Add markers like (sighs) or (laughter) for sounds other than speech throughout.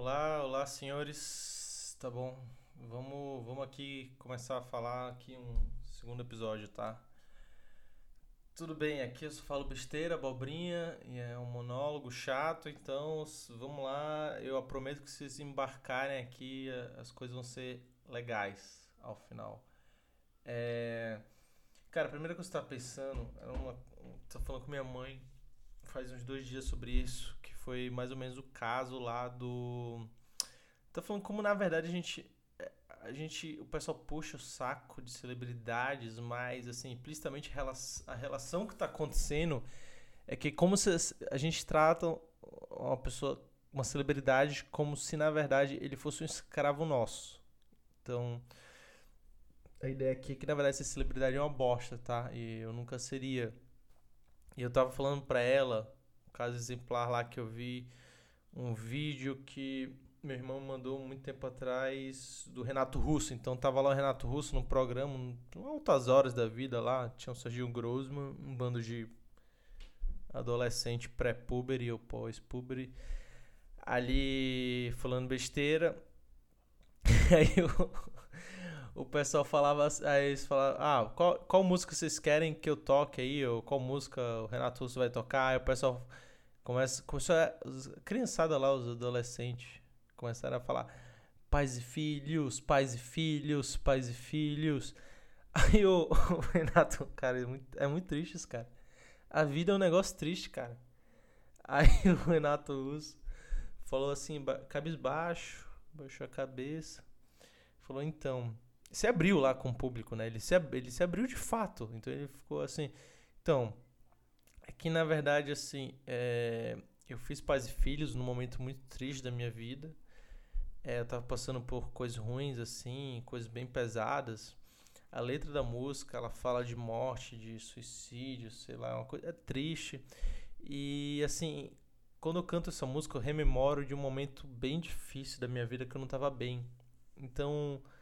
Olá, olá senhores, tá bom? Vamos, vamos aqui começar a falar aqui um segundo episódio, tá? Tudo bem, aqui eu só falo besteira, abobrinha, e é um monólogo chato, então vamos lá, eu prometo que vocês embarcarem aqui, as coisas vão ser legais ao final. É... Cara, a primeira coisa que eu estava pensando, era uma... Tava falando com minha mãe faz uns dois dias sobre isso, foi mais ou menos o caso lá do. Tá falando como na verdade a gente. A gente. O pessoal puxa o saco de celebridades, mas assim, implicitamente a relação que tá acontecendo é que como se a gente trata uma pessoa, uma celebridade, como se na verdade ele fosse um escravo nosso. Então. A ideia aqui é que na verdade essa celebridade é uma bosta, tá? E eu nunca seria. E eu tava falando pra ela, um caso exemplar lá que eu vi, um vídeo que meu irmão mandou muito tempo atrás do Renato Russo. Então tava lá o Renato Russo no programa, altas horas da vida lá, tinha o Sergio Grossman, um bando de adolescente pré-puber e pós-puber ali falando besteira. (laughs) Aí eu o pessoal falava, aí eles falavam, ah, qual, qual música vocês querem que eu toque aí? Ou qual música o Renato Russo vai tocar? Aí o pessoal começa, começou a, criançada lá, os adolescentes, começaram a falar, pais e filhos, pais e filhos, pais e filhos. (laughs) Aí o, o Renato, cara, é muito, é muito triste isso, cara. A vida é um negócio triste, cara. Aí (laughs) o Renato Russo falou assim, cabisbaixo, baixou a cabeça. Falou, então, se abriu lá com o público, né? Ele se, ele se abriu de fato. Então ele ficou assim. Então, é que na verdade, assim, é, eu fiz pais e filhos num momento muito triste da minha vida. É, eu tava passando por coisas ruins, assim, coisas bem pesadas. A letra da música, ela fala de morte, de suicídio, sei lá, uma coisa é triste. E assim, quando eu canto essa música, eu rememoro de um momento bem difícil da minha vida que eu não tava bem. Então, é, é,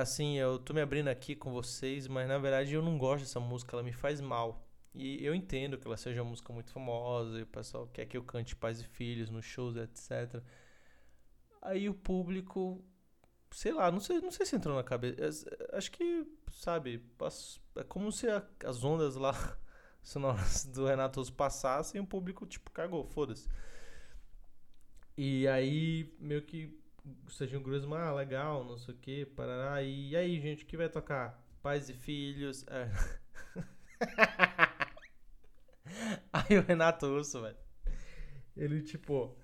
assim, eu tô me abrindo aqui com vocês, mas na verdade eu não gosto dessa música, ela me faz mal. E eu entendo que ela seja uma música muito famosa, e o pessoal quer que eu cante pais e filhos nos shows, etc. Aí o público, sei lá, não sei, não sei se entrou na cabeça. Acho que, sabe, é como se a, as ondas lá (laughs) sonoras do Renato passassem e o público, tipo, cagou, foda-se. E aí, meio que um Grossman, ah, legal, não sei o que, parará. E aí, gente, o que vai tocar? Pais e filhos. É. (laughs) aí o Renato Russo, velho. Ele, tipo,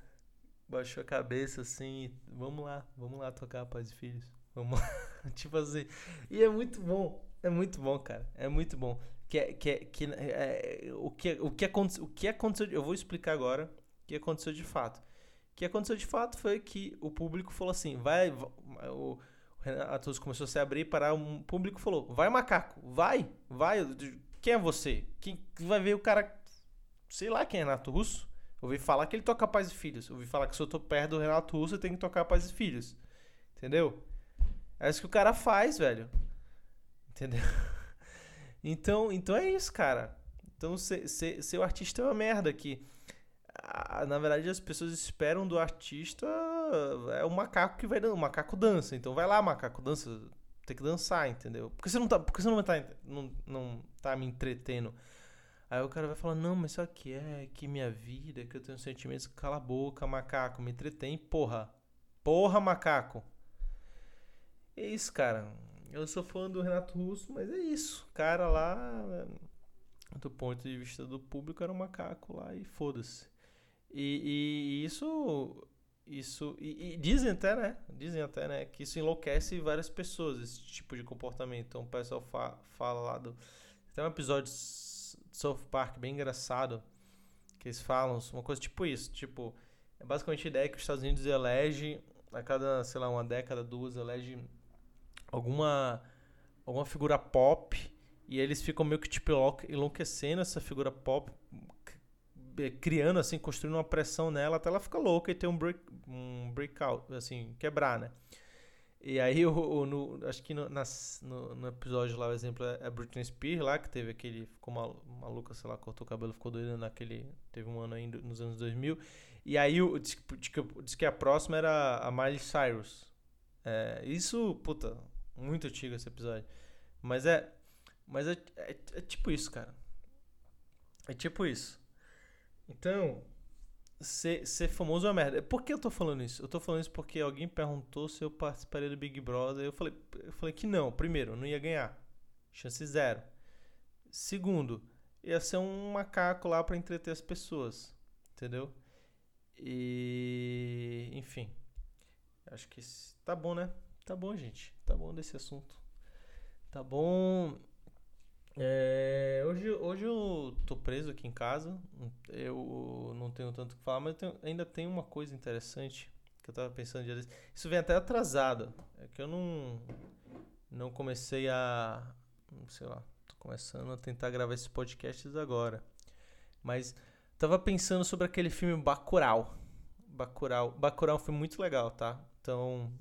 baixou a cabeça assim, vamos lá, vamos lá tocar Pais e Filhos. Vamos lá. (laughs) tipo assim. E é muito bom. É muito bom, cara. É muito bom. Que, é, que, é, que é, o, que, o, que aconteceu, o que aconteceu. Eu vou explicar agora o que aconteceu de fato que aconteceu de fato foi que o público falou assim, vai, o Renato começou a se abrir para o público falou, vai macaco, vai, vai, quem é você? Quem vai ver o cara, sei lá quem é Renato Russo? ouvi falar que ele toca Pais e Filhos, ouvi falar que se eu tô perto do Renato Russo eu tenho que tocar Pais e Filhos, entendeu? É isso que o cara faz, velho, entendeu? (laughs) Então, então é isso, cara. Então ser, ser, ser o artista é uma merda aqui na verdade as pessoas esperam do artista é o macaco que vai o macaco dança, então vai lá macaco dança, tem que dançar, entendeu? Porque você não tá, porque você não tá não, não tá me entretendo. Aí o cara vai falar: "Não, mas só que é que minha vida, que eu tenho sentimentos, cala a boca, macaco, me entretém, porra. Porra, macaco." É isso, cara. Eu sou fã do Renato Russo, mas é isso. O cara lá, do ponto de vista do público, era um macaco lá e foda-se. E, e isso isso e, e, dizem até né? Dizem até né que isso enlouquece várias pessoas esse tipo de comportamento. Então o pessoal fa fala lá do tem um episódio de South Park bem engraçado que eles falam uma coisa tipo isso tipo é basicamente a ideia que os Estados Unidos elege a cada sei lá uma década duas elege alguma alguma figura pop e eles ficam meio que tipo enlouquecendo essa figura pop criando, assim, construindo uma pressão nela até ela ficar louca e ter um, break, um breakout, assim, quebrar, né? E aí, o no, acho que no, nas, no, no, episódio lá, o exemplo é a Britney Spears lá, que teve aquele, ficou mal, maluca, sei lá, cortou o cabelo, ficou doida naquele, teve um ano aí nos anos 2000. E aí o, diz, diz que a próxima era a Miley Cyrus. É, isso, puta, muito antigo esse episódio. Mas é. Mas é, é, é tipo isso, cara. É tipo isso. Então, ser, ser famoso é uma merda. Por que eu tô falando isso? Eu tô falando isso porque alguém perguntou se eu participaria do Big Brother. Eu falei, eu falei que não. Primeiro, eu não ia ganhar. Chance zero. Segundo, ia ser um macaco lá para entreter as pessoas. Entendeu? E. Enfim. Acho que tá bom, né? Tá bom, gente. Tá bom desse assunto. Tá bom. É, hoje, hoje eu tô preso aqui em casa. Eu não tenho tanto o que falar, mas tenho, ainda tem uma coisa interessante que eu tava pensando dia desse. Isso vem até atrasado. É que eu não não comecei a, sei lá, tô começando a tentar gravar esses podcasts agora. Mas tava pensando sobre aquele filme Bacurau. Bacurau, Bacurau foi muito legal, tá? Então,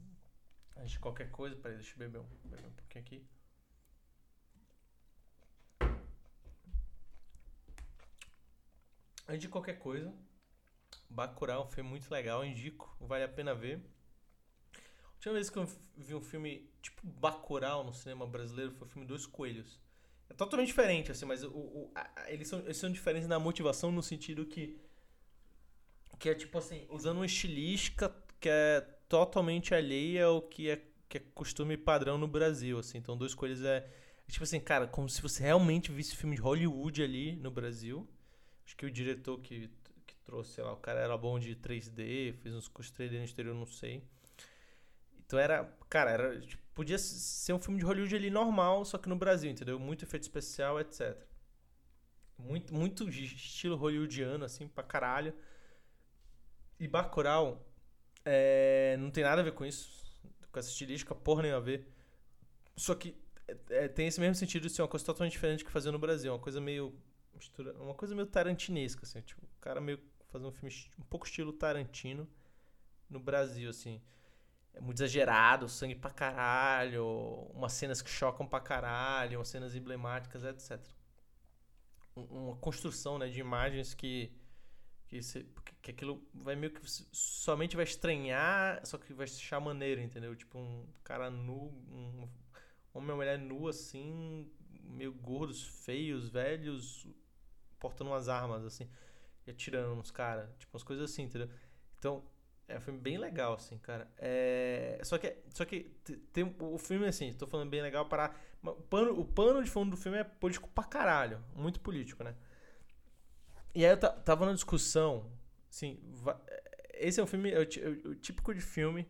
antes de qualquer coisa, peraí, deixa eu beber um, beber um pouquinho aqui. Antes de qualquer coisa, Bacurau foi muito legal, indico, vale a pena ver. A última vez que eu vi um filme tipo Bacurau no cinema brasileiro foi o filme Dois Coelhos. É totalmente diferente, assim, mas o, o a, eles, são, eles são diferentes na motivação no sentido que que é tipo assim, usando uma estilística que é totalmente alheia ao que é, que é costume padrão no Brasil, assim. Então, Dois Coelhos é, é tipo assim, cara, como se você realmente visse filme de Hollywood ali no Brasil. Acho que o diretor que, que trouxe, sei lá, o cara era bom de 3D, fez uns cursos 3D no exterior, não sei. Então era, cara, era, tipo, podia ser um filme de Hollywood ali normal, só que no Brasil, entendeu? Muito efeito especial, etc. Muito, muito estilo hollywoodiano, assim, pra caralho. E Bacurau é, não tem nada a ver com isso, com essa estilística, porra nem a ver. Só que é, é tem esse mesmo sentido de ser uma coisa totalmente diferente que fazer no Brasil, uma coisa meio mistura, uma coisa meio tarantinesca, assim, tipo, o cara meio fazer um filme um pouco estilo Tarantino no Brasil, assim. É muito exagerado, sangue pra caralho, umas cenas que chocam pra caralho, umas cenas emblemáticas, etc. Uma construção, né, de imagens que que, que aquilo vai meio que somente vai estranhar, só que vai achar maneiro, entendeu? Tipo um cara nu, um homem ou mulher nu assim, meio gordos, feios, velhos, portando umas armas, assim, e atirando nos caras. Tipo, umas coisas assim, entendeu? Então, é um filme bem legal, assim, cara. É... Só que, só que tem o filme, assim, tô falando bem legal para. O pano, o pano de fundo do filme é político pra caralho. Muito político, né? E aí eu tava na discussão, assim, esse é um filme, é o, o típico de filme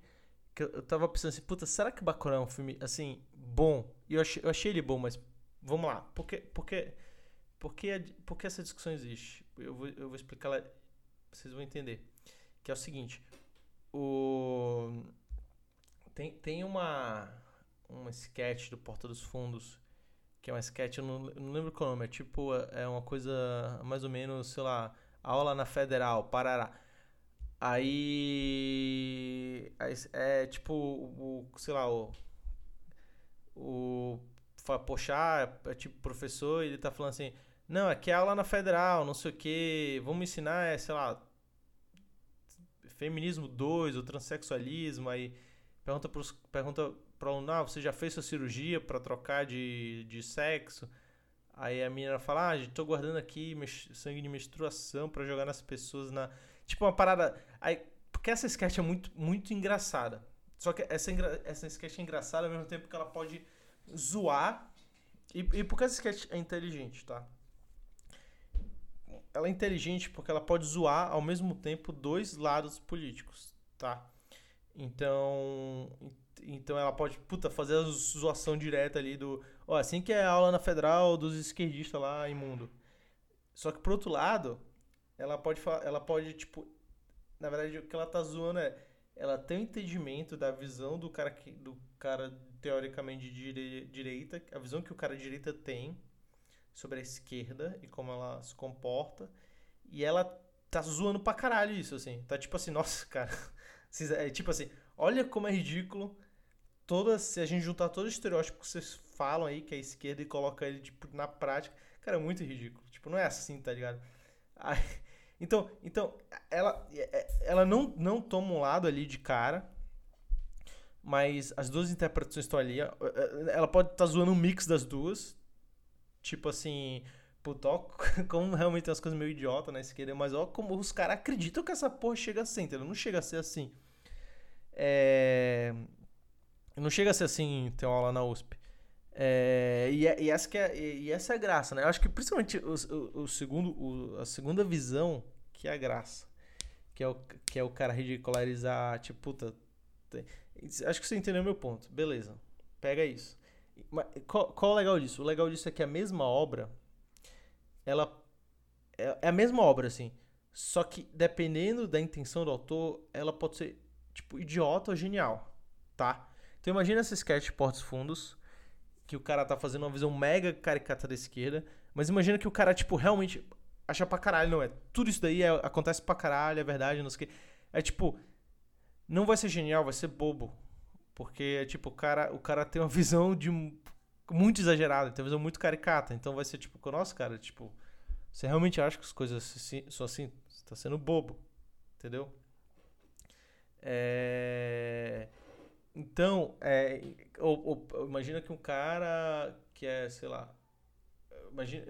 que eu tava pensando assim, puta, será que Bacurau é um filme, assim, bom? E eu achei, eu achei ele bom, mas vamos lá, porque, porque por que, por que essa discussão existe? Eu vou, eu vou explicar ela, vocês vão entender. Que é o seguinte, o... Tem, tem uma, uma sketch do Porta dos Fundos, que é uma sketch, eu não, eu não lembro qual nome, é tipo, é uma coisa mais ou menos, sei lá, aula na Federal, Parará. Aí, é tipo, o, sei lá, o, o Pochá é tipo professor, ele tá falando assim, não, aqui é aula na federal, não sei o que. Vamos ensinar, é, sei lá, feminismo 2, o transexualismo. Aí pergunta para pergunta o aluno, ah, você já fez sua cirurgia para trocar de, de sexo? Aí a menina fala, ah, tô guardando aqui sangue de menstruação para jogar nas pessoas na. Tipo uma parada. Aí, porque essa sketch é muito, muito engraçada. Só que essa, essa sketch é engraçada ao mesmo tempo que ela pode zoar. E, e porque essa sketch é inteligente, tá? Ela é inteligente porque ela pode zoar ao mesmo tempo dois lados políticos, tá? Então, então ela pode, puta, fazer a zoação direta ali do, ó, assim que é a aula na federal dos esquerdistas lá imundo. Só que por outro lado, ela pode ela pode tipo, na verdade o que ela tá zoando é ela tem um entendimento da visão do cara que do cara teoricamente de direita, a visão que o cara de direita tem sobre a esquerda e como ela se comporta. E ela tá zoando pra caralho isso, assim. Tá tipo assim, nossa, cara. (laughs) É tipo assim, olha como é ridículo. Toda, se a gente juntar todos os estereótipos que vocês falam aí, que é a esquerda, e coloca ele tipo, na prática, cara, é muito ridículo. Tipo, não é assim, tá ligado? Aí, (laughs) Então, então ela, é, ela não, não toma um lado ali de cara, mas as duas interpretações estão ali. Ela pode estar tá zoando um mix das duas. Tipo assim, puta, ó, (laughs) como realmente tem umas coisas meio idiota na esquerda, mas ó, como os caras acreditam que essa porra chega a ser, entendeu? Não chega a ser assim. É... Não chega a ser assim, ter uma aula na USP. É, e, e, essa que é, e, essa é a graça, né? Eu acho que principalmente o, o, o segundo, o, a segunda visão que é a graça. Que é o, que é o cara ridicularizar, tipo, puta. Tem, acho que você entendeu meu ponto. Beleza. Pega isso. Mas, qual, qual o legal disso? O legal disso é que a mesma obra, ela é, é a mesma obra, assim. Só que dependendo da intenção do autor, ela pode ser, tipo, idiota ou genial, tá? Então imagina esse sketch Portos Fundos que o cara tá fazendo uma visão mega caricata da esquerda, mas imagina que o cara, tipo, realmente acha pra caralho, não é? Tudo isso daí é, acontece pra caralho, é verdade, não sei o que. É tipo, não vai ser genial, vai ser bobo. Porque é tipo, o cara, o cara tem uma (laughs) visão de muito exagerada, tem uma visão muito caricata. Então vai ser tipo, nossa, cara, tipo, você realmente acha que as coisas são assim? Você tá sendo bobo. Entendeu? É... Então, é, ou, ou, imagina que um cara que é, sei lá. Imagina,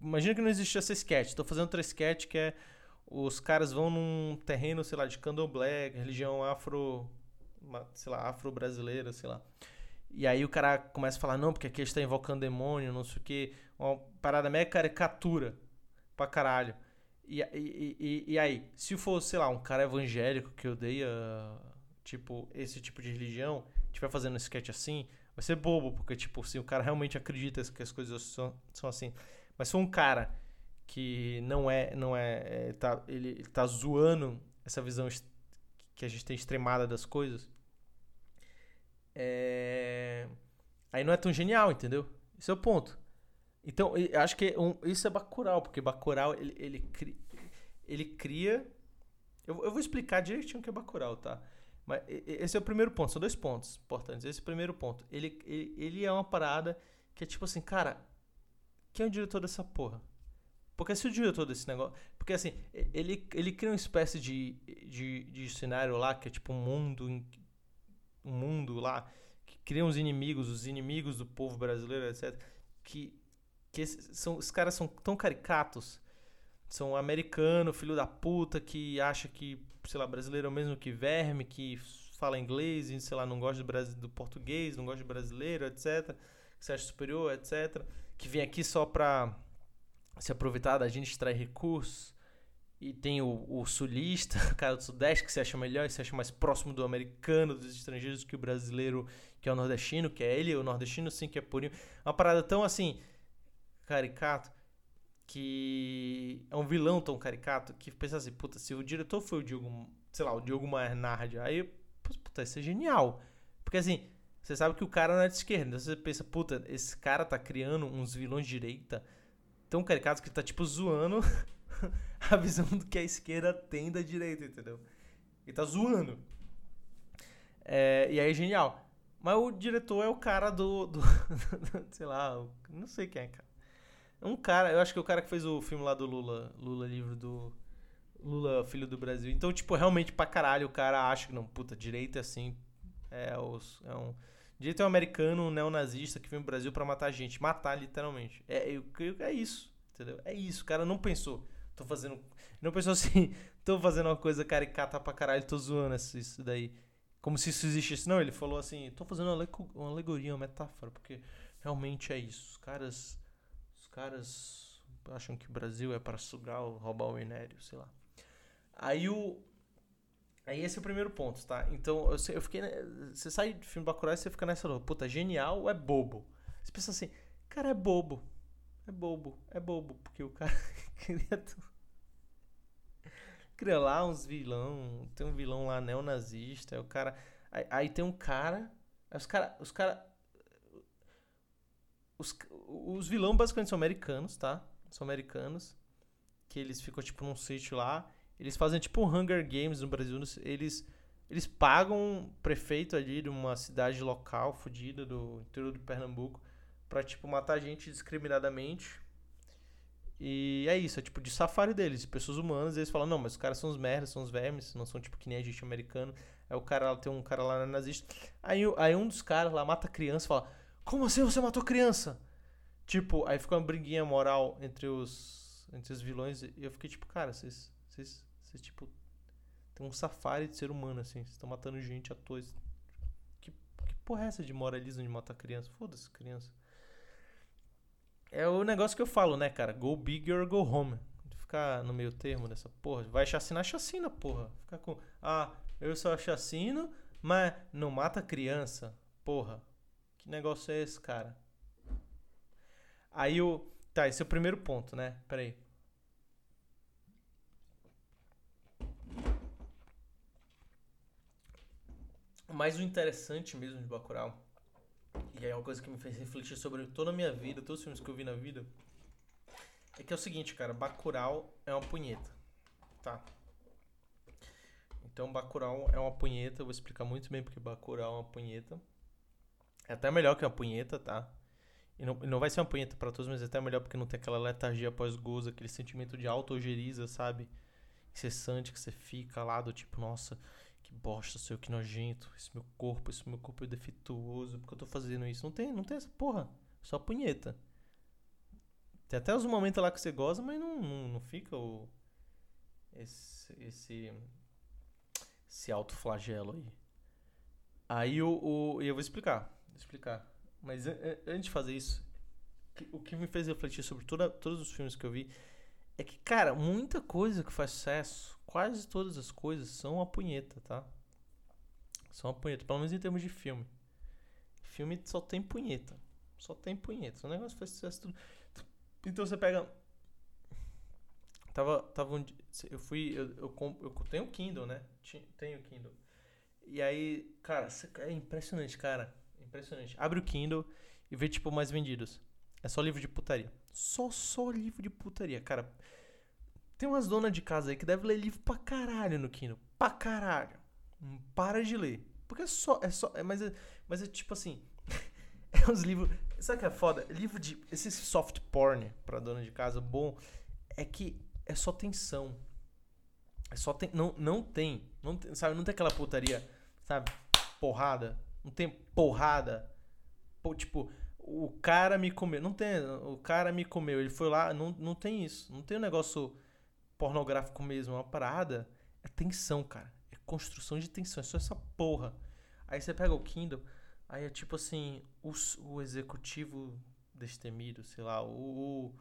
imagina que não existe essa sketch. Estou fazendo outra sketch que é os caras vão num terreno, sei lá, de candomblé, religião afro. Sei lá, afro-brasileira, sei lá. E aí o cara começa a falar, não, porque aqui a gente tá invocando demônio, não sei o que. Uma parada mega caricatura pra caralho. E, e, e, e aí, se for, sei lá, um cara evangélico que odeia tipo, esse tipo de religião, estiver fazendo um sketch assim, vai ser bobo, porque, tipo, se o cara realmente acredita que as coisas são, são assim. Mas se for um cara que não é, não é, é tá, ele, ele tá zoando essa visão que a gente tem extremada das coisas, é... aí não é tão genial, entendeu? Esse é o ponto. Então, acho que um, isso é Bacurau, porque Bacurau, ele, ele, cria, ele cria... Eu, eu vou explicar direitinho o que é Bacurau, tá? Mas esse é o primeiro ponto, são dois pontos importantes. Esse é o primeiro ponto. Ele, ele, ele é uma parada que é tipo assim, cara, quem é o diretor dessa porra? Porque se o diretor desse negócio. Porque assim, ele, ele cria uma espécie de, de, de cenário lá que é tipo um mundo. Um mundo lá que cria uns inimigos, os inimigos do povo brasileiro, etc. Que, que são, os caras são tão caricatos. São americano, filho da puta, que acha que sei lá, brasileiro é o mesmo que verme, que fala inglês e, sei lá, não gosta do, do português, não gosta de brasileiro, etc. Que se acha superior, etc. Que vem aqui só pra se aproveitar da gente, extrair recursos. E tem o, o, sulista, (laughs) o cara do sudeste, que se acha melhor e se acha mais próximo do americano, dos estrangeiros, que o brasileiro, que é o nordestino, que é ele, o nordestino sim, que é purinho. Uma parada tão assim, caricato que é um vilão tão caricato que pensa assim, puta, se o diretor foi o Diogo, sei lá, o Diogo Maynard, aí, puta, isso é genial. Porque assim, você sabe que o cara não é de esquerda, então você pensa, puta, esse cara tá criando uns vilões de direita tão caricatos que tá tipo zoando (laughs) a visão do que a esquerda tem da direita, entendeu? Ele tá zoando. É, e aí genial. Mas o diretor é o cara do, do, do (laughs) sei lá, não sei quem é, cara. Um cara, eu acho que é o cara que fez o filme lá do Lula, Lula livro do Lula Filho do Brasil. Então, tipo, realmente pra caralho o cara acha que não, puta, direito é assim, é, os, é um direito é um americano, um neonazista que vem pro Brasil para matar gente, matar literalmente. É, eu creio que é isso, entendeu? É isso, o cara não pensou, tô fazendo, não pensou assim, (laughs) tô fazendo uma coisa caricata pra caralho, tô zoando isso daí. Como se isso existisse. Não, ele falou assim, tô fazendo uma alegoria, uma metáfora, porque realmente é isso. Os caras caras acham que o Brasil é para sugar ou roubar o minério, sei lá. Aí o. Aí esse é o primeiro ponto, tá? Então eu, eu fiquei. Você sai do filme Bacurau e você fica nessa. Puta, genial ou é bobo? Você pensa assim, cara, é bobo. É bobo, é bobo, porque o cara (laughs) cria. Cria lá uns vilão. Tem um vilão lá neonazista. Aí o cara. Aí, aí tem um cara. Os cara. Os cara os, os vilões basicamente são americanos, tá? São americanos. Que eles ficam, tipo, num sítio lá. Eles fazem, tipo, Hunger Games no Brasil. Eles, eles pagam um prefeito ali de uma cidade local, fodida, do interior de Pernambuco, pra, tipo, matar gente discriminadamente. E é isso, é tipo de safari deles, de pessoas humanas, eles falam, não, mas os caras são os merdas, são os vermes, não são tipo que nem a gente americano. Aí o cara tem um cara lá nazista. Aí, aí um dos caras lá mata criança e fala, como assim você matou criança? Tipo, aí fica uma briguinha moral entre os, entre os vilões, e eu fiquei tipo, cara, vocês, vocês tipo, tem um safari de ser humano, assim, vocês estão matando gente à toa. Que, que porra é essa de moralismo de matar criança? Foda-se, criança. É o negócio que eu falo, né, cara? Go big or go home. Ficar no meio termo dessa porra. Vai chacinar, chacina, porra. Ficar com. Ah, eu só chacino, mas não mata criança. Porra. Que negócio é esse, cara? Aí o. Tá, esse é o primeiro ponto, né? Peraí. Mas o interessante mesmo de Bacurau e é uma coisa que me fez refletir sobre toda a minha vida, todos os filmes que eu vi na vida, é que é o seguinte, cara, Bacurau é uma punheta, tá? Então Bacurau é uma punheta, eu vou explicar muito bem porque Bacurau é uma punheta. É até melhor que uma punheta, tá? E não, não vai ser uma punheta para todos, mas é até melhor porque não tem aquela letargia após gozo, aquele sentimento de autogeriza, sabe? Incessante que você fica lá do tipo, nossa, que bosta, seu que nojento, esse meu corpo, esse meu corpo é defeituoso, porque eu tô fazendo isso? Não tem, não tem essa porra, só punheta. Tem até os momentos lá que você goza, mas não, não, não fica o esse esse esse alto flagelo aí. Aí o, o eu vou explicar, vou explicar. Mas antes de fazer isso, o que me fez refletir sobre toda, todos os filmes que eu vi é que, cara, muita coisa que faz sucesso quase todas as coisas são a punheta, tá? São a punheta, pelo menos em termos de filme. Filme só tem punheta. Só tem punheta. O negócio faz sucesso tudo. Então você pega. Tava. tava um... Eu fui. Eu, eu, eu, tenho Kindle, né? Tenho Kindle. E aí, cara, é impressionante, cara. Impressionante. Abre o Kindle e vê, tipo, mais vendidos. É só livro de putaria. Só, só livro de putaria. Cara, tem umas donas de casa aí que devem ler livro pra caralho no Kindle. Pra caralho. Para de ler. Porque é só. É só é, mas, é, mas é tipo assim. (laughs) é uns livros. Sabe o que é foda? Livro de. Esse soft porn pra dona de casa bom é que é só tensão. É só tem. Não, não tem. Não tem, sabe? Não tem aquela putaria, sabe? Porrada. Não tem porrada. Pô, tipo, o cara me comeu. Não tem. O cara me comeu. Ele foi lá. Não, não tem isso. Não tem um negócio pornográfico mesmo, é uma parada, é tensão, cara. É construção de tensão, é só essa porra. Aí você pega o Kindle, aí é tipo assim, o, o executivo destemido, sei lá, o,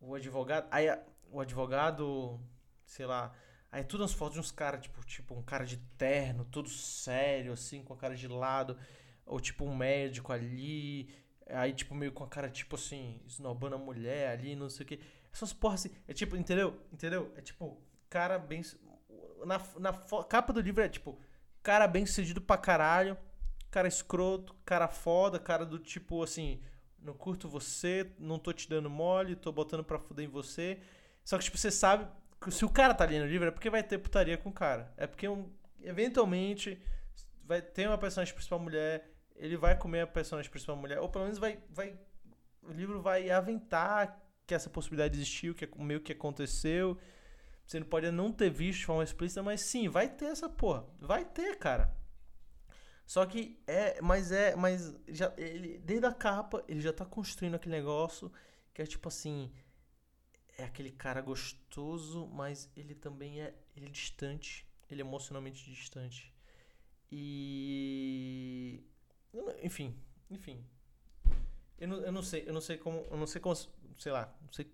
o, advogado, aí o advogado, sei lá, aí tudo as fotos de uns caras, tipo, tipo um cara de terno, todo sério, assim, com a cara de lado, ou tipo um médico ali, aí tipo meio com a cara, tipo assim, esnobando a mulher ali, não sei o que. Essas porras assim. É tipo, entendeu? Entendeu? É tipo, cara bem. Na, na capa do livro é tipo, cara bem sucedido pra caralho. Cara escroto, cara foda, cara do tipo assim. Não curto você, não tô te dando mole, tô botando pra fuder em você. Só que, tipo, você sabe que se o cara tá lendo o livro é porque vai ter putaria com o cara. É porque, um, eventualmente, vai ter uma personagem principal mulher, ele vai comer a personagem principal mulher, ou pelo menos vai. vai o livro vai aventar que essa possibilidade existiu, que é meio que aconteceu. Você não pode não ter visto de forma explícita, mas sim, vai ter essa porra. Vai ter, cara. Só que é, mas é, mas já ele desde a capa, ele já tá construindo aquele negócio que é tipo assim, é aquele cara gostoso, mas ele também é, ele é distante, ele é emocionalmente distante. E enfim, enfim. Eu não, eu não sei, eu não sei como, eu não sei como sei lá, não sei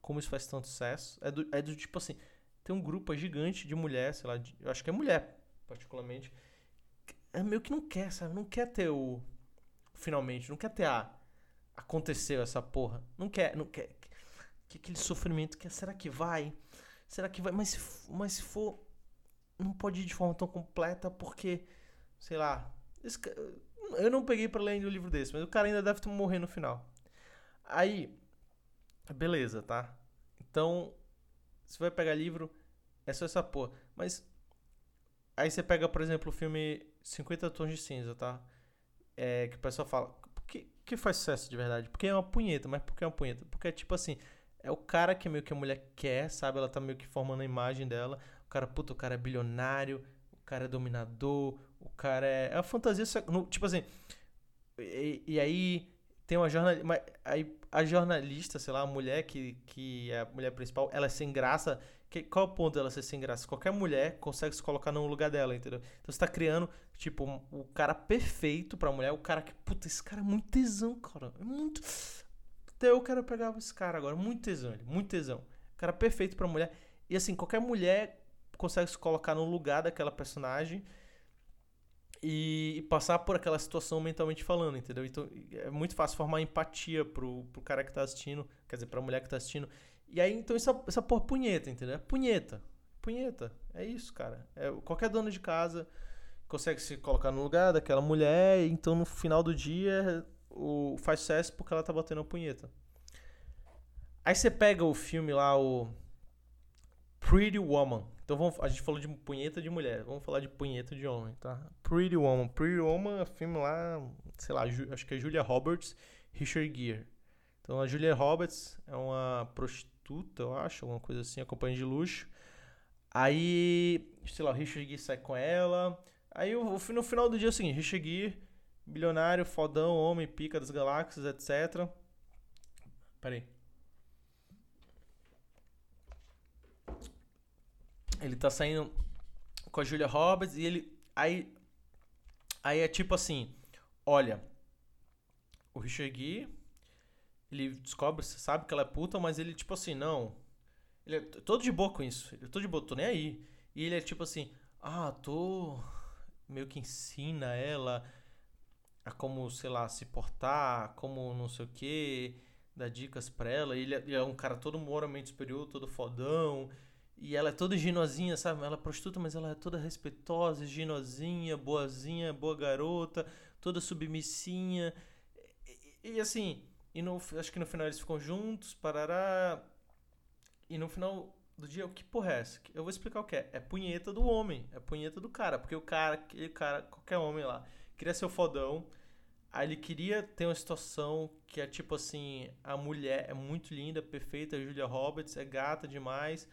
como isso faz tanto sucesso. É do, é do tipo assim, tem um grupo gigante de mulher, sei lá, de, eu acho que é mulher, particularmente, é meio que não quer, sabe? Não quer ter o finalmente, não quer ter a aconteceu essa porra. Não quer, não quer que aquele sofrimento que será que vai? Será que vai? Mas se, mas se for não pode ir de forma tão completa porque sei lá, esse, eu não peguei para ler o livro desse, mas o cara ainda deve morrer no final. Aí, beleza, tá? Então, você vai pegar livro, é só essa porra. Mas, aí você pega, por exemplo, o filme 50 Tons de Cinza, tá? É, que o pessoal fala, que, que faz sucesso de verdade? Porque é uma punheta, mas por que é uma punheta? Porque é tipo assim, é o cara que meio que a mulher quer, sabe? Ela tá meio que formando a imagem dela. O cara, puta, o cara é bilionário, cara é dominador, o cara é. É uma fantasia. Tipo assim. E, e aí tem uma jornalista. Aí a jornalista, sei lá, a mulher que, que é a mulher principal, ela é sem graça. Que, qual é o ponto dela ser sem graça? Qualquer mulher consegue se colocar no lugar dela, entendeu? Então você tá criando, tipo, o cara perfeito pra mulher, o cara que, puta, esse cara é muito tesão, cara. É muito. Até eu quero pegar esse cara agora. Muito tesão, ele, muito tesão. O cara perfeito pra mulher. E assim, qualquer mulher consegue se colocar no lugar daquela personagem e, passar por aquela situação mentalmente falando, entendeu? Então é muito fácil formar empatia pro, pro cara que tá assistindo, quer dizer, pra mulher que tá assistindo. E aí, então, essa, essa porra punheta, entendeu? É punheta. Punheta. É isso, cara. É, qualquer dono de casa consegue se colocar no lugar daquela mulher, então no final do dia o, faz sucesso porque ela tá batendo a punheta. Aí você pega o filme lá, o Pretty Woman. Então vamos, a gente falou de punheta de mulher, vamos falar de punheta de homem, tá? Pretty Woman. Pretty Woman é filme lá, sei lá, acho que é Julia Roberts, Richard Gere. Então a Julia Roberts é uma prostituta, eu acho, alguma coisa assim, acompanha de luxo. Aí, sei lá, o Richard Gere sai com ela. Aí no final do dia é o seguinte, Richard Gere, bilionário, fodão, homem, pica das galáxias, etc. Peraí. Ele tá saindo com a Julia Roberts e ele. Aí. Aí é tipo assim: olha, o Richard Gere, ele descobre, você sabe que ela é puta, mas ele, tipo assim, não. Ele é todo de boa com isso. Ele é todo de boa, tô nem aí. E ele é tipo assim: ah, tô. Meio que ensina ela a como, sei lá, se portar, como não sei o que, dá dicas pra ela. Ele é, ele é um cara todo moralmente superior, todo fodão. E ela é toda ginozinha, sabe? Ela é prostituta, mas ela é toda respeitosa, ginozinha, boazinha, boa garota, toda submissinha. E, e, assim, e no, acho que no final eles ficam juntos, parará. E no final do dia, o que porra é essa? Eu vou explicar o que é. É punheta do homem, é punheta do cara. Porque o cara, aquele cara, qualquer homem lá, queria ser o fodão. Aí ele queria ter uma situação que é tipo assim: a mulher é muito linda, perfeita, Julia Roberts, é gata demais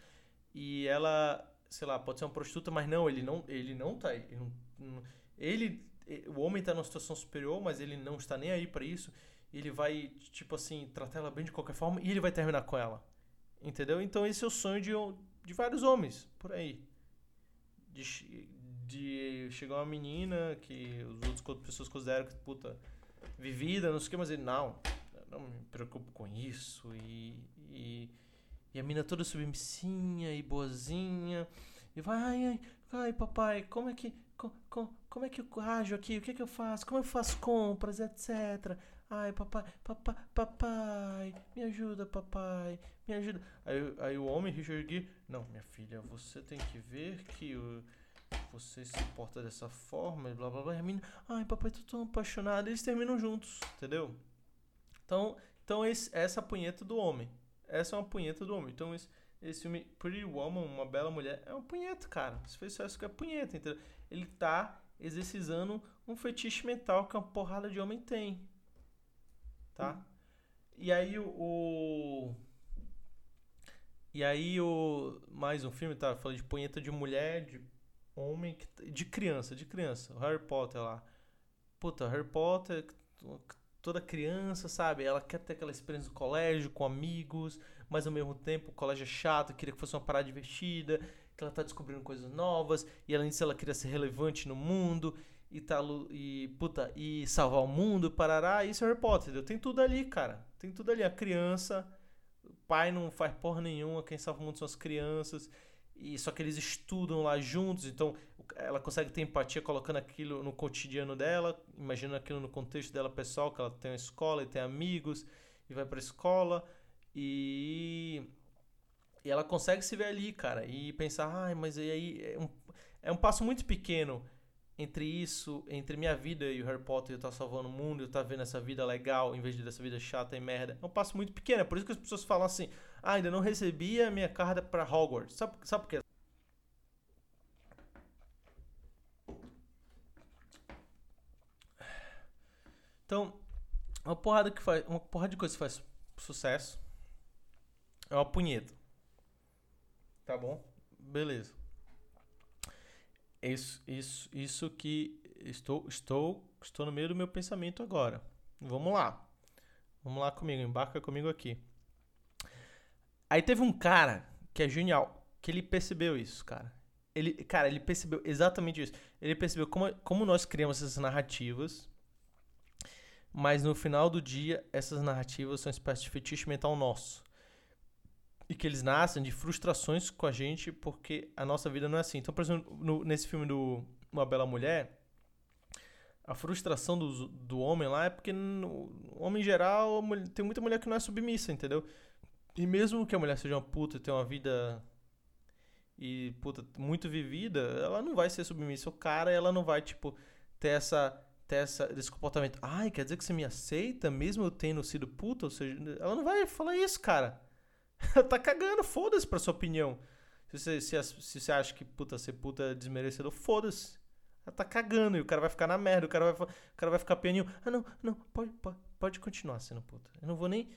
e ela, sei lá, pode ser uma prostituta, mas não, ele não, ele não tá. Ele, não, ele o homem tá numa situação superior, mas ele não está nem aí para isso. Ele vai, tipo assim, tratar ela bem de qualquer forma e ele vai terminar com ela. Entendeu? Então esse é o sonho de, de vários homens por aí. De, de chegar uma menina que os outros pessoas consideram que, puta, vivida, não sei o que, mas ele, não, não me preocupo com isso e, e e a mina toda submissinha e boazinha. E vai, ai, ai, ai, papai, como é que. Com, com, como é que eu ajo aqui? O que é que eu faço? Como eu faço compras, etc. Ai, papai, papai, papai, me ajuda, papai, me ajuda. Aí, aí o homem, Richard não, minha filha, você tem que ver que o, você se porta dessa forma e blá blá blá. E a menina, ai, papai, tô tão apaixonado. Eles terminam juntos, entendeu? Então, então esse, essa é a punheta do homem. Essa é uma punheta do homem. Então, esse, esse filme Pretty Woman, Uma Bela Mulher, é uma punheta, cara. Isso fez sucesso que é punheta, entendeu? Ele tá exercizando um fetiche mental que uma porrada de homem tem. Tá? Hum. E aí o, E aí o. Mais um filme, tá? Falei de punheta de mulher, de homem, de criança, de criança. O Harry Potter lá. Puta, Harry Potter toda criança, sabe? Ela quer ter aquela experiência do colégio com amigos, mas ao mesmo tempo o colégio é chato, queria que fosse uma parada divertida, que ela tá descobrindo coisas novas, e além disso ela queria ser relevante no mundo e tá e puta, e salvar o mundo, parará, isso é Harry Potter, entendeu? Tem tudo ali, cara. Tem tudo ali, a criança, o pai não faz porra nenhuma, quem salva o mundo são as crianças. E só que eles estudam lá juntos, então ela consegue ter empatia colocando aquilo no cotidiano dela, imaginando aquilo no contexto dela pessoal, que ela tem uma escola e tem amigos e vai para escola e e ela consegue se ver ali, cara, e pensar, ai, mas e aí é um, é um passo muito pequeno entre isso, entre minha vida e o Harry Potter, eu tá salvando o mundo, eu tá vendo essa vida legal em vez de dessa vida chata e merda. É um passo muito pequeno, é por isso que as pessoas falam assim: "Ah, ainda não recebi a minha carta para Hogwarts". Sabe, sabe por quê? Então, uma porrada que faz, uma porrada de coisa que faz sucesso. é uma punheta. Tá bom? Beleza. Isso, isso, isso que estou, estou, estou no meio do meu pensamento agora. Vamos lá. Vamos lá comigo, embarca comigo aqui. Aí teve um cara que é genial, que ele percebeu isso, cara. Ele, cara, ele percebeu exatamente isso. Ele percebeu como, como nós criamos essas narrativas, mas no final do dia, essas narrativas são uma espécie de fetiche mental nosso. E que eles nascem de frustrações com a gente porque a nossa vida não é assim. Então, por exemplo, no, nesse filme do Uma Bela Mulher, a frustração do, do homem lá é porque no homem em geral tem muita mulher que não é submissa, entendeu? E mesmo que a mulher seja uma puta e tenha uma vida e puta muito vivida, ela não vai ser submissa ao cara, ela não vai tipo ter essa ter essa esse comportamento. Ai, quer dizer que você me aceita mesmo eu tendo sido puta, ou seja, ela não vai falar isso, cara. (laughs) Ela tá cagando, foda-se pra sua opinião. Se você, se, se você acha que puta ser puta é desmerecedor, foda-se. Ela tá cagando e o cara vai ficar na merda, o cara vai, o cara vai ficar pianinho. Ah, não, não, pode, pode, pode continuar sendo puta. Eu não vou nem.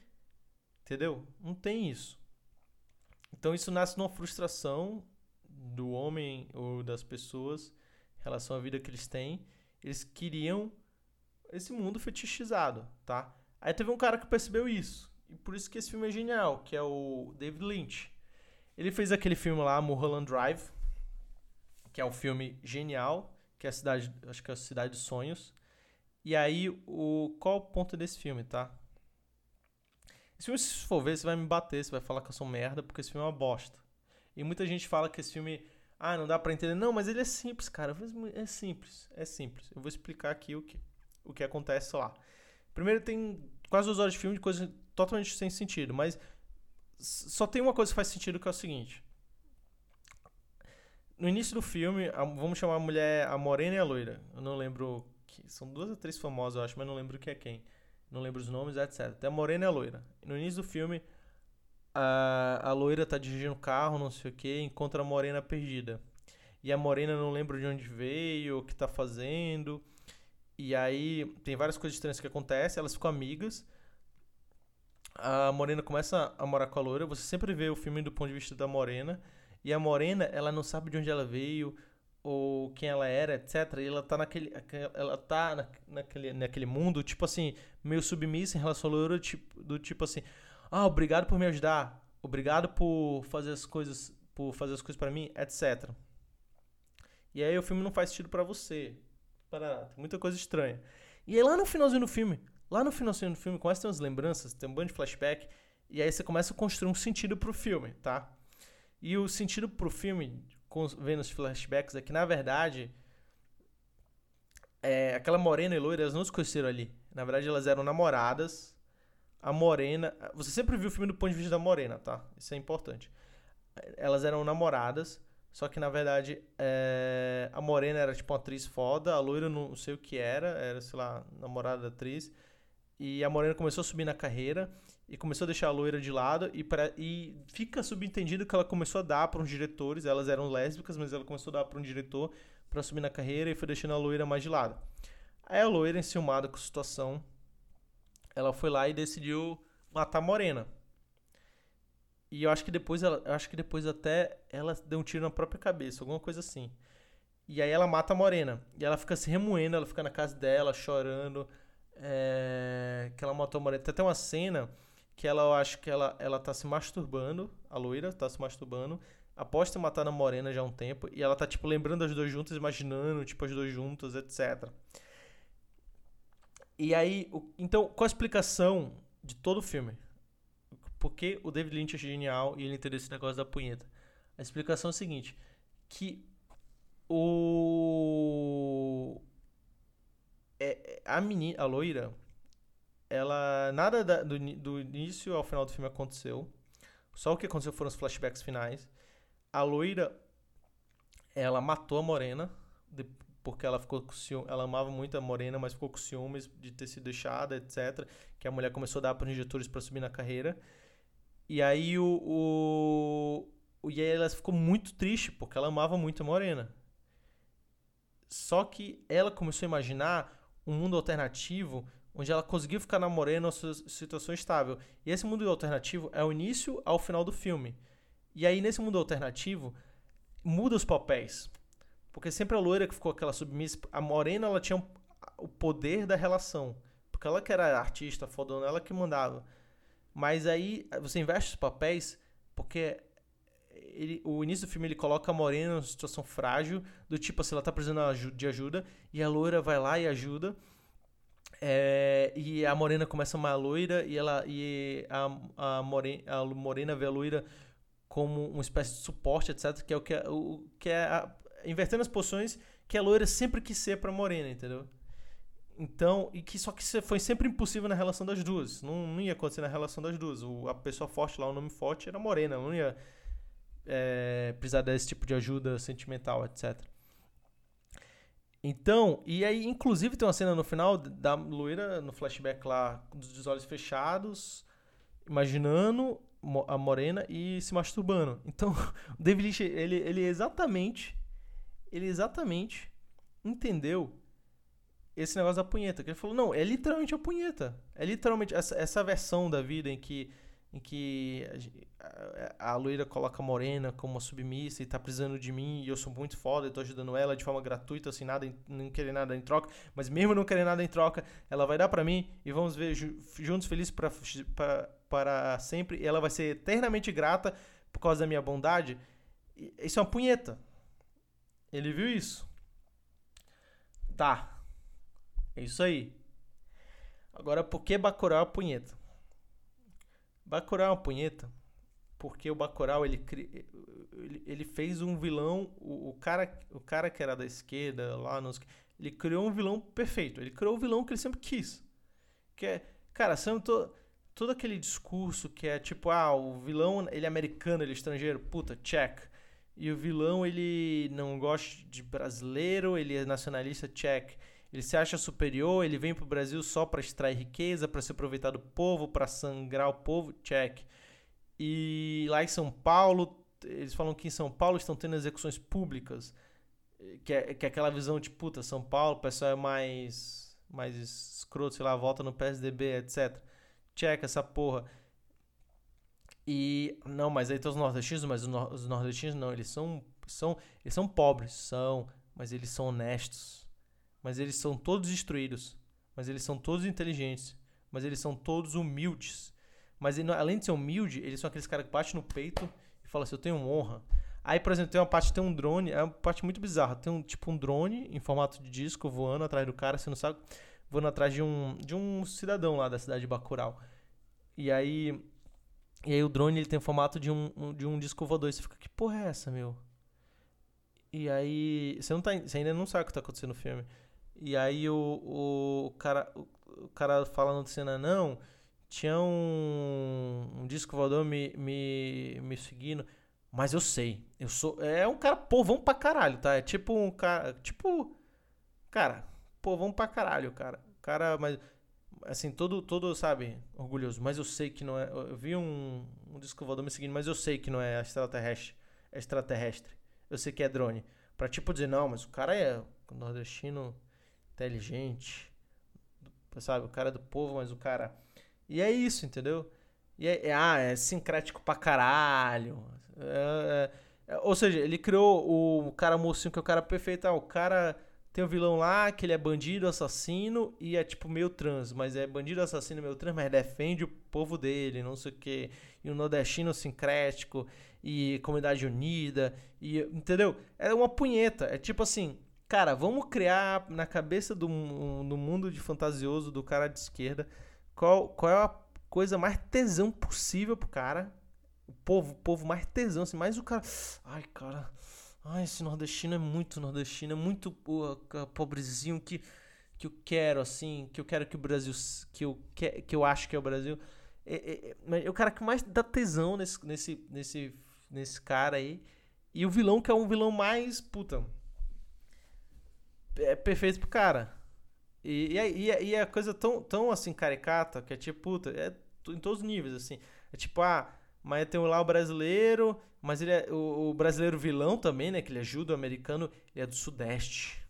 Entendeu? Não tem isso. Então isso nasce numa frustração do homem ou das pessoas em relação à vida que eles têm. Eles queriam esse mundo fetichizado, tá? Aí teve um cara que percebeu isso. E por isso que esse filme é genial, que é o David Lynch. Ele fez aquele filme lá, Mulholland Drive, que é um filme genial, que é a cidade, acho que é a Cidade dos Sonhos. E aí, o, qual o ponto desse filme, tá? Esse filme, se for ver, você vai me bater, você vai falar que eu sou merda, porque esse filme é uma bosta. E muita gente fala que esse filme, ah, não dá pra entender. Não, mas ele é simples, cara. É simples, é simples. Eu vou explicar aqui o que, o que acontece lá. Primeiro, tem quase duas horas de filme de coisa totalmente sem sentido, mas só tem uma coisa que faz sentido que é o seguinte no início do filme, a, vamos chamar a mulher a morena e a loira. Eu não lembro. Que, são duas atrizes famosas, eu acho, mas não lembro que é quem. Não lembro os nomes, etc. Tem a morena e a loira. No início do filme, a, a loira tá dirigindo o carro, não sei o que, encontra a morena perdida. E a morena não lembra de onde veio, o que tá fazendo. E aí tem várias coisas estranhas que acontecem, elas ficam amigas. A morena começa a morar com a loira. Você sempre vê o filme do ponto de vista da morena. E a morena, ela não sabe de onde ela veio ou quem ela era, etc. E ela tá naquele, ela tá na, naquele, naquele mundo, tipo assim, meio submissa em relação ao loiro, tipo, do tipo assim, ah, obrigado por me ajudar, obrigado por fazer as coisas, por fazer as coisas para mim, etc. E aí o filme não faz sentido para você. Para muita coisa estranha. E aí lá no finalzinho do filme, lá no finalzinho do filme, começa a ter umas lembranças, tem um bando de flashback, e aí você começa a construir um sentido pro filme, tá? E o sentido pro filme, vendo os flashbacks, é que, na verdade, é, aquela morena e loira, elas não se conheceram ali. Na verdade, elas eram namoradas. A morena... Você sempre viu o filme do ponto de vista da morena, tá? Isso é importante. Elas eram namoradas, só que, na verdade, é, a morena era, tipo, uma atriz foda. A loira não sei o que era. Era, sei lá, namorada da atriz. E a morena começou a subir na carreira e começou a deixar a loira de lado e, pra, e fica subentendido que ela começou a dar para uns diretores, elas eram lésbicas, mas ela começou a dar para um diretor para subir na carreira e foi deixando a loira mais de lado. Aí a loira, enciumada com a situação, ela foi lá e decidiu matar a morena. E eu acho que depois ela, acho que depois até ela deu um tiro na própria cabeça, alguma coisa assim. E aí ela mata a morena. E ela fica se remoendo, ela fica na casa dela, chorando. É, que ela matou a morena. Tem até uma cena que ela, eu acho que ela, ela tá se masturbando, a loira tá se masturbando, após ter matado a morena já há um tempo, e ela tá, tipo, lembrando as duas juntas, imaginando, tipo, as duas juntas, etc. E aí, o, então, qual a explicação de todo o filme? Por que o David Lynch é genial e ele entendeu esse negócio da punheta? A explicação é a seguinte, que o... É, é a menina, a loira, ela nada da, do, do início ao final do filme aconteceu. Só o que aconteceu foram os flashbacks finais. A loira ela matou a morena de, porque ela ficou com ciúme, ela amava muito a morena, mas ficou com ciúmes de ter sido deixada, etc. Que a mulher começou a dar para injetores para subir na carreira. E aí o, o, o e aí ela ficou muito triste porque ela amava muito a morena. Só que ela começou a imaginar um mundo alternativo onde ela conseguiu ficar na morena sua situação estável. E esse mundo alternativo é o início ao final do filme. E aí, nesse mundo alternativo, muda os papéis. Porque sempre a loira que ficou aquela submissa, a morena, ela tinha o poder da relação. Porque ela que era artista, fodona, ela que mandava. Mas aí você investe os papéis, porque ele, o início do filme ele coloca a morena numa situação frágil, do tipo assim, ela tá precisando de ajuda, e a loira vai lá e ajuda. É, e a morena começa uma loira e ela e a, a, morena, a morena vê a loira como uma espécie de suporte, etc. Que é o que é, o, que é a, invertendo as posições que a loira sempre quis ser pra morena, entendeu? Então, e que só que foi sempre impossível na relação das duas. Não, não ia acontecer na relação das duas. O, a pessoa forte lá, o nome forte, era morena. Não ia é, precisar desse tipo de ajuda sentimental, etc. Então, e aí, inclusive, tem uma cena no final da loira, no flashback lá, dos olhos fechados, imaginando a morena e se masturbando. Então, (laughs) o David Lynch, ele, ele exatamente, ele exatamente entendeu esse negócio da punheta. Que ele falou, não, é literalmente a punheta. É literalmente essa, essa versão da vida em que em que a, loira coloca a morena como uma submissa e tá precisando de mim e eu sou muito foda e tô ajudando ela de forma gratuita, assim, nada, não querer nada em troca, mas mesmo não querer nada em troca, ela vai dar para mim e vamos ver juntos felizes pra, para sempre e ela vai ser eternamente grata por causa da minha bondade. Isso é uma punheta. Ele viu isso. Tá. É isso aí. Agora, por que Bacurau é a punheta? Bacurau é uma punheta porque o Bacurau ele, ele, fez um vilão, o, o, cara, o cara que era da esquerda lá nos, ele criou um vilão perfeito, ele criou o vilão que ele sempre quis. Que é, cara, sempre to, todo aquele discurso que é tipo, ah, o vilão ele é americano, ele é estrangeiro, puta, check. E o vilão ele não gosta de brasileiro, ele é nacionalista, check. Ele se acha superior, ele vem pro Brasil só para extrair riqueza, para se aproveitar do povo, para sangrar o povo, check. E lá em São Paulo, eles falam que em São Paulo estão tendo execuções públicas, que é, que é aquela visão de puta, São Paulo, o pessoal é mais mais escroto, sei lá, volta no PSDB, etc. Check essa porra. E não, mas aí tem os nordestinos, mas os nordestinos não, eles são são eles são pobres, são, mas eles são honestos mas eles são todos instruídos, mas eles são todos inteligentes, mas eles são todos humildes. Mas ele, além de ser humilde, eles são aqueles caras que batem no peito e falam assim: Eu tenho honra. Aí, por exemplo, tem uma parte tem um drone, é uma parte muito bizarra. Tem um tipo um drone em formato de disco voando atrás do cara, você não sabe, voando atrás de um, de um cidadão lá da cidade de Bacurau. E aí. E aí o drone ele tem o formato de um, de um disco voador. E você fica, que porra é essa, meu? E aí. Você, não tá, você ainda não sabe o que tá acontecendo no filme. E aí o, o, cara, o, cara fala na cena, não, tinha um, um disco voador me, me, me seguindo. Mas eu sei, eu sou. É um cara povão pra caralho, tá? É tipo um cara. Tipo. Cara, povão pra caralho, cara. Cara, mas. Assim, todo, todo, sabe, orgulhoso. Mas eu sei que não é. Eu vi um, um disco voador me seguindo, mas eu sei que não é extraterrestre. É extraterrestre. Eu sei que é drone. Pra tipo dizer, não, mas o cara é nordestino inteligente, sabe? O cara é do povo, mas o cara. E é isso, entendeu? E é, é ah, é sincrético pra caralho. É, é, ou seja, ele criou o cara mocinho que é o cara perfeito. Ah, o cara tem o um vilão lá que ele é bandido, assassino e é tipo meio trans, mas é bandido, assassino, meio trans, mas defende o povo dele, não sei o que. E o nordestino sincrético e comunidade unida e entendeu? É uma punheta, é tipo assim, Cara, vamos criar na cabeça do, do mundo de fantasioso do cara de esquerda qual, qual é a coisa mais tesão possível pro cara. O povo, o povo mais tesão, assim, mais o cara. Ai, cara. Ai, esse nordestino é muito nordestino, é muito pobrezinho que, que eu quero, assim, que eu quero que o Brasil. que eu, que, que eu acho que é o Brasil. É, é, é, é o cara que mais dá tesão nesse, nesse, nesse, nesse cara aí. E o vilão que é um vilão mais. Puta é perfeito pro cara. E, e, e, e é coisa tão, tão assim caricata que é tipo, puta, é em todos os níveis, assim. É tipo, ah, mas tem lá o brasileiro, mas ele é o, o brasileiro vilão também, né? Que ele ajuda o americano, ele é do Sudeste.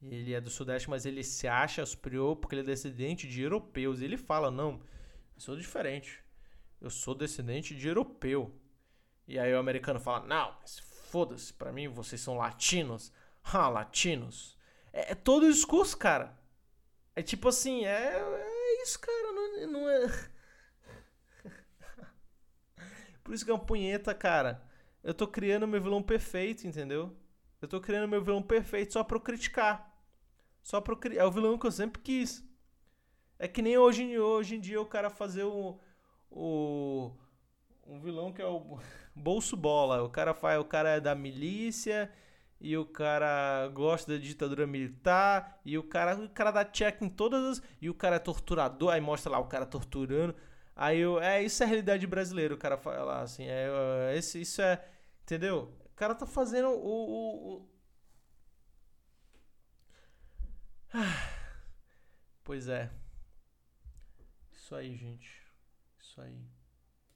Ele é do Sudeste, mas ele se acha superior porque ele é descendente de europeus. Ele fala: Não, eu sou diferente. Eu sou descendente de europeu. E aí o americano fala: Não, foda-se, pra mim vocês são latinos. Ah, latinos. É, é todo o discurso, cara. É tipo assim, é, é isso, cara. Não, não é. (laughs) Por isso que é uma punheta, cara. Eu tô criando meu vilão perfeito, entendeu? Eu tô criando meu vilão perfeito só pra eu criticar. Só pra eu criar. É o vilão que eu sempre quis. É que nem hoje, hoje em dia o cara fazer o. o um vilão que é o (laughs) bolso bola. O cara faz, o cara é da milícia e o cara gosta da ditadura militar e o cara, o cara dá check em todas as, e o cara é torturador, aí mostra lá o cara torturando. Aí eu, é, isso é a realidade brasileira, o cara fala assim, é, é esse, isso é, entendeu? O cara tá fazendo o, o, o... (sighs) Pois é. Isso aí, gente. Isso aí.